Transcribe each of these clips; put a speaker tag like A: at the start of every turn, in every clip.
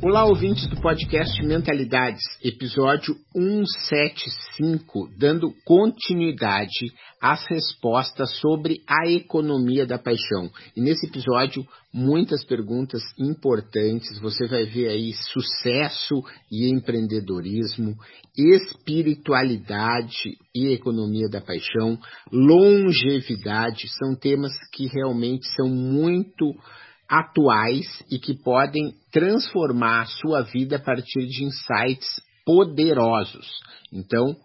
A: Olá, ouvintes do podcast Mentalidades, episódio 175, dando continuidade às respostas sobre a economia da paixão. E nesse episódio, muitas perguntas importantes. Você vai ver aí sucesso e empreendedorismo, espiritualidade e economia da paixão, longevidade, são temas que realmente são muito atuais e que podem transformar a sua vida a partir de insights poderosos. Então,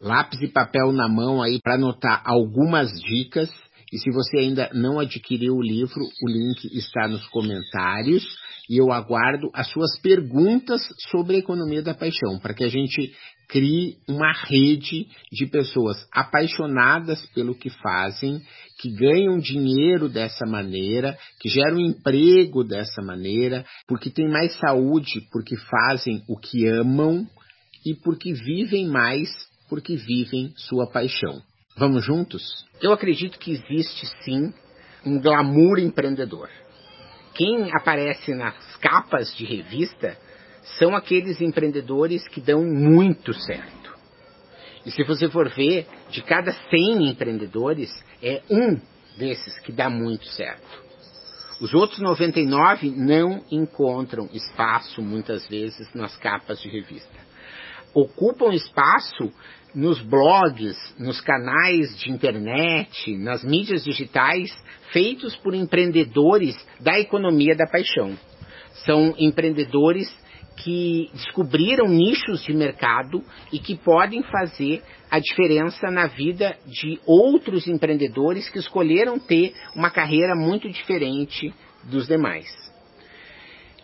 A: lápis e papel na mão aí para anotar algumas dicas. E se você ainda não adquiriu o livro, o link está nos comentários. E eu aguardo as suas perguntas sobre a economia da paixão, para que a gente crie uma rede de pessoas apaixonadas pelo que fazem, que ganham dinheiro dessa maneira, que geram emprego dessa maneira, porque têm mais saúde, porque fazem o que amam e porque vivem mais, porque vivem sua paixão. Vamos juntos? Eu acredito que existe sim um glamour empreendedor. Quem aparece nas capas de revista são aqueles empreendedores que dão muito certo. E se você for ver, de cada 100 empreendedores, é um desses que dá muito certo. Os outros 99 não encontram espaço, muitas vezes, nas capas de revista. Ocupam espaço nos blogs, nos canais de internet, nas mídias digitais, feitos por empreendedores da economia da paixão. São empreendedores que descobriram nichos de mercado e que podem fazer a diferença na vida de outros empreendedores que escolheram ter uma carreira muito diferente dos demais.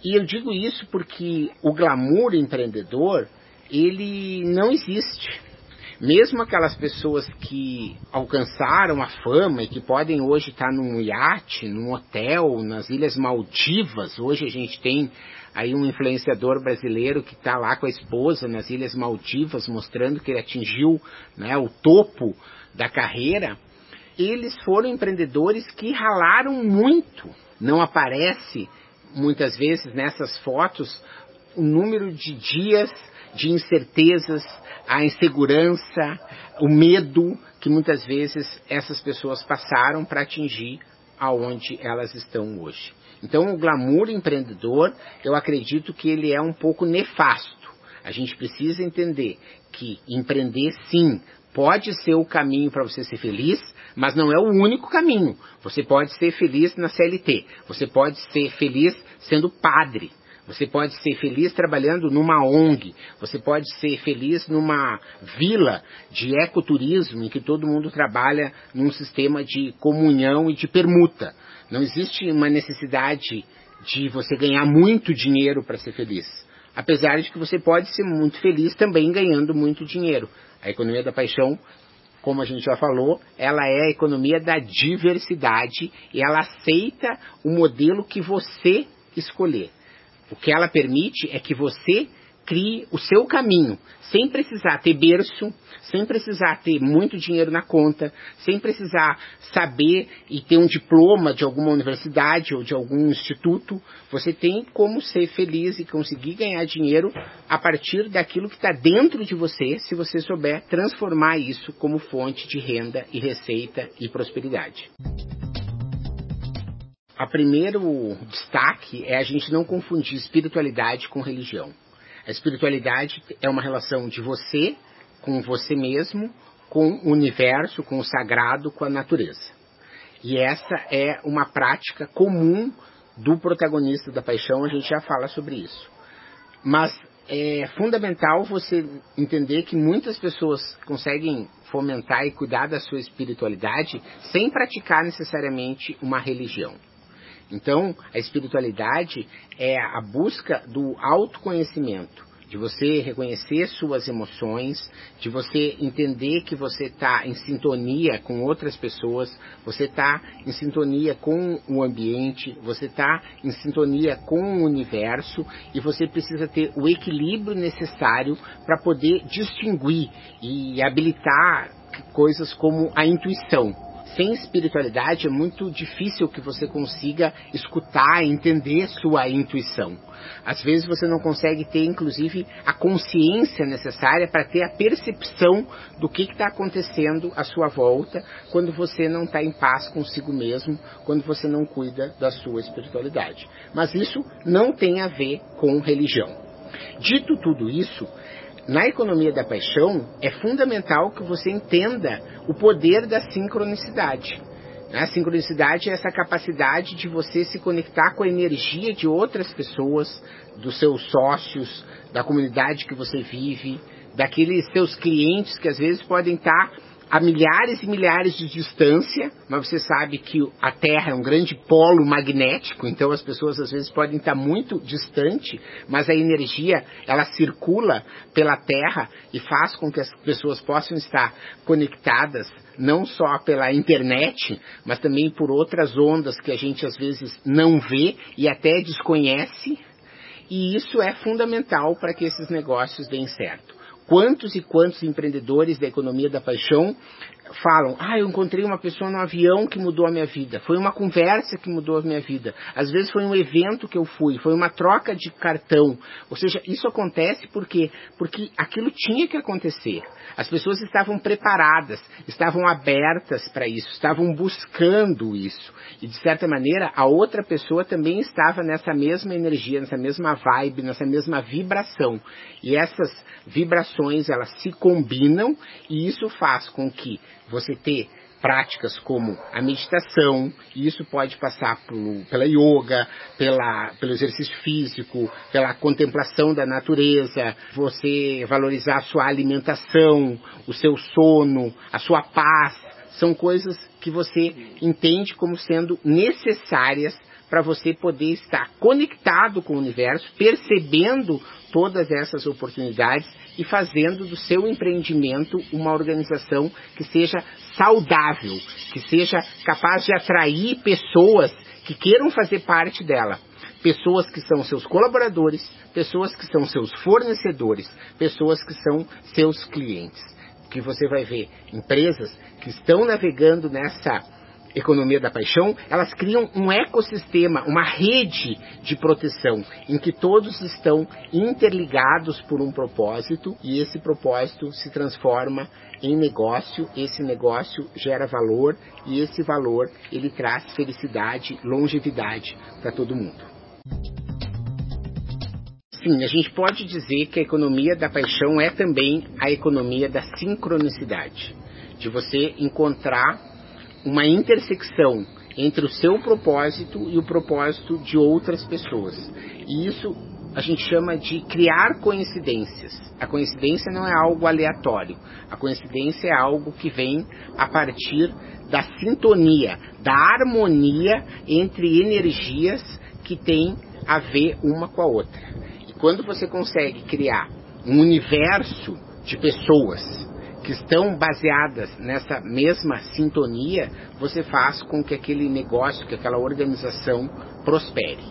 A: E eu digo isso porque o glamour empreendedor, ele não existe. Mesmo aquelas pessoas que alcançaram a fama e que podem hoje estar num iate, num hotel, nas Ilhas Maldivas, hoje a gente tem aí um influenciador brasileiro que está lá com a esposa nas Ilhas Maldivas, mostrando que ele atingiu né, o topo da carreira, eles foram empreendedores que ralaram muito. Não aparece muitas vezes nessas fotos o número de dias de incertezas, a insegurança, o medo que muitas vezes essas pessoas passaram para atingir aonde elas estão hoje. Então, o glamour empreendedor, eu acredito que ele é um pouco nefasto. A gente precisa entender que empreender, sim, pode ser o caminho para você ser feliz, mas não é o único caminho. Você pode ser feliz na CLT, você pode ser feliz sendo padre, você pode ser feliz trabalhando numa ONG, você pode ser feliz numa vila de ecoturismo em que todo mundo trabalha num sistema de comunhão e de permuta. Não existe uma necessidade de você ganhar muito dinheiro para ser feliz. Apesar de que você pode ser muito feliz também ganhando muito dinheiro. A economia da paixão, como a gente já falou, ela é a economia da diversidade e ela aceita o modelo que você escolher. O que ela permite é que você crie o seu caminho, sem precisar ter berço, sem precisar ter muito dinheiro na conta, sem precisar saber e ter um diploma de alguma universidade ou de algum instituto. Você tem como ser feliz e conseguir ganhar dinheiro a partir daquilo que está dentro de você, se você souber transformar isso como fonte de renda e receita e prosperidade. A primeiro destaque é a gente não confundir espiritualidade com religião. A espiritualidade é uma relação de você com você mesmo, com o universo, com o sagrado, com a natureza. E essa é uma prática comum do protagonista da paixão, a gente já fala sobre isso. Mas é fundamental você entender que muitas pessoas conseguem fomentar e cuidar da sua espiritualidade sem praticar necessariamente uma religião. Então, a espiritualidade é a busca do autoconhecimento, de você reconhecer suas emoções, de você entender que você está em sintonia com outras pessoas, você está em sintonia com o ambiente, você está em sintonia com o universo e você precisa ter o equilíbrio necessário para poder distinguir e habilitar coisas como a intuição sem espiritualidade é muito difícil que você consiga escutar entender sua intuição. Às vezes você não consegue ter, inclusive, a consciência necessária para ter a percepção do que está acontecendo à sua volta quando você não está em paz consigo mesmo, quando você não cuida da sua espiritualidade. Mas isso não tem a ver com religião. Dito tudo isso, na economia da paixão, é fundamental que você entenda o poder da sincronicidade. A sincronicidade é essa capacidade de você se conectar com a energia de outras pessoas, dos seus sócios, da comunidade que você vive, daqueles seus clientes que às vezes podem estar a milhares e milhares de distância, mas você sabe que a Terra é um grande polo magnético, então as pessoas às vezes podem estar muito distante, mas a energia ela circula pela Terra e faz com que as pessoas possam estar conectadas não só pela internet, mas também por outras ondas que a gente às vezes não vê e até desconhece. E isso é fundamental para que esses negócios deem certo. Quantos e quantos empreendedores da economia da paixão falam, ah, eu encontrei uma pessoa no avião que mudou a minha vida, foi uma conversa que mudou a minha vida, às vezes foi um evento que eu fui, foi uma troca de cartão. Ou seja, isso acontece porque porque aquilo tinha que acontecer. As pessoas estavam preparadas, estavam abertas para isso, estavam buscando isso. E de certa maneira, a outra pessoa também estava nessa mesma energia, nessa mesma vibe, nessa mesma vibração. E essas vibrações, elas se combinam e isso faz com que você ter práticas como a meditação, e isso pode passar por, pela yoga, pela, pelo exercício físico, pela contemplação da natureza, você valorizar a sua alimentação, o seu sono, a sua paz, são coisas que você entende como sendo necessárias para você poder estar conectado com o universo, percebendo todas essas oportunidades e fazendo do seu empreendimento uma organização que seja saudável, que seja capaz de atrair pessoas que queiram fazer parte dela. Pessoas que são seus colaboradores, pessoas que são seus fornecedores, pessoas que são seus clientes. Que você vai ver empresas que estão navegando nessa economia da paixão, elas criam um ecossistema, uma rede de proteção, em que todos estão interligados por um propósito e esse propósito se transforma em negócio, esse negócio gera valor e esse valor ele traz felicidade, longevidade para todo mundo. Sim, a gente pode dizer que a economia da paixão é também a economia da sincronicidade, de você encontrar uma intersecção entre o seu propósito e o propósito de outras pessoas. E isso a gente chama de criar coincidências. A coincidência não é algo aleatório. A coincidência é algo que vem a partir da sintonia, da harmonia entre energias que têm a ver uma com a outra. E quando você consegue criar um universo de pessoas que estão baseadas nessa mesma sintonia, você faz com que aquele negócio, que aquela organização prospere.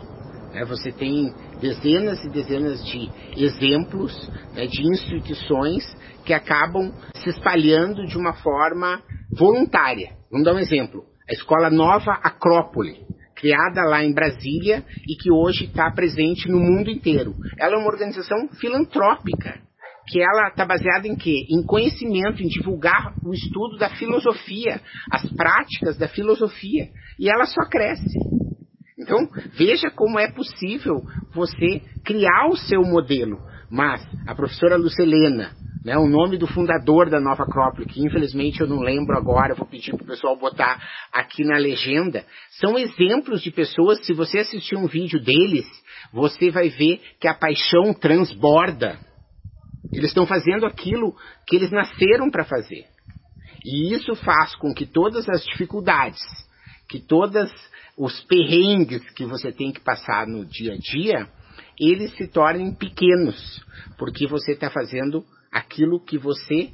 A: Né? Você tem dezenas e dezenas de exemplos né, de instituições que acabam se espalhando de uma forma voluntária. Vamos dar um exemplo. A Escola Nova Acrópole, criada lá em Brasília e que hoje está presente no mundo inteiro. Ela é uma organização filantrópica que ela está baseada em quê? Em conhecimento, em divulgar o estudo da filosofia, as práticas da filosofia. E ela só cresce. Então, veja como é possível você criar o seu modelo. Mas a professora Lucelena, né, o nome do fundador da Nova Acrópole, que infelizmente eu não lembro agora, vou pedir para o pessoal botar aqui na legenda, são exemplos de pessoas, se você assistir um vídeo deles, você vai ver que a paixão transborda eles estão fazendo aquilo que eles nasceram para fazer. E isso faz com que todas as dificuldades que todos os perrengues que você tem que passar no dia a dia, eles se tornem pequenos, porque você está fazendo aquilo que você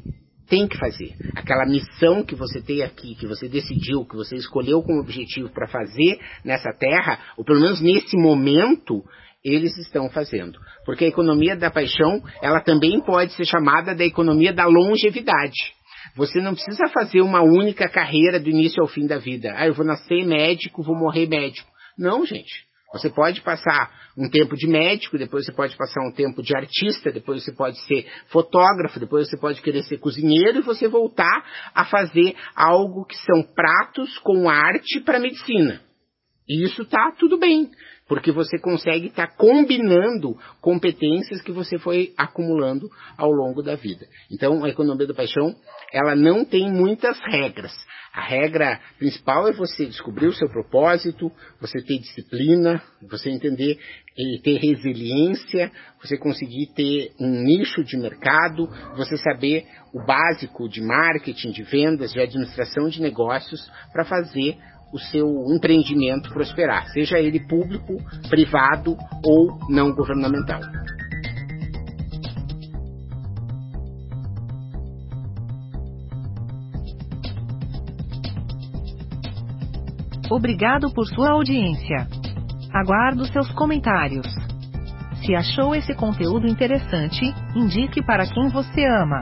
A: tem que fazer. Aquela missão que você tem aqui, que você decidiu, que você escolheu como objetivo para fazer nessa terra, ou pelo menos nesse momento, eles estão fazendo. Porque a economia da paixão, ela também pode ser chamada da economia da longevidade. Você não precisa fazer uma única carreira do início ao fim da vida. Ah, eu vou nascer médico, vou morrer médico. Não, gente. Você pode passar um tempo de médico, depois você pode passar um tempo de artista, depois você pode ser fotógrafo, depois você pode querer ser cozinheiro e você voltar a fazer algo que são pratos com arte para medicina. E isso tá tudo bem porque você consegue estar tá combinando competências que você foi acumulando ao longo da vida. Então, a economia da paixão, ela não tem muitas regras. A regra principal é você descobrir o seu propósito, você ter disciplina, você entender e ter resiliência, você conseguir ter um nicho de mercado, você saber o básico de marketing, de vendas, de administração de negócios para fazer o seu empreendimento prosperar, seja ele público, privado ou não governamental.
B: Obrigado por sua audiência. Aguardo seus comentários. Se achou esse conteúdo interessante, indique para quem você ama.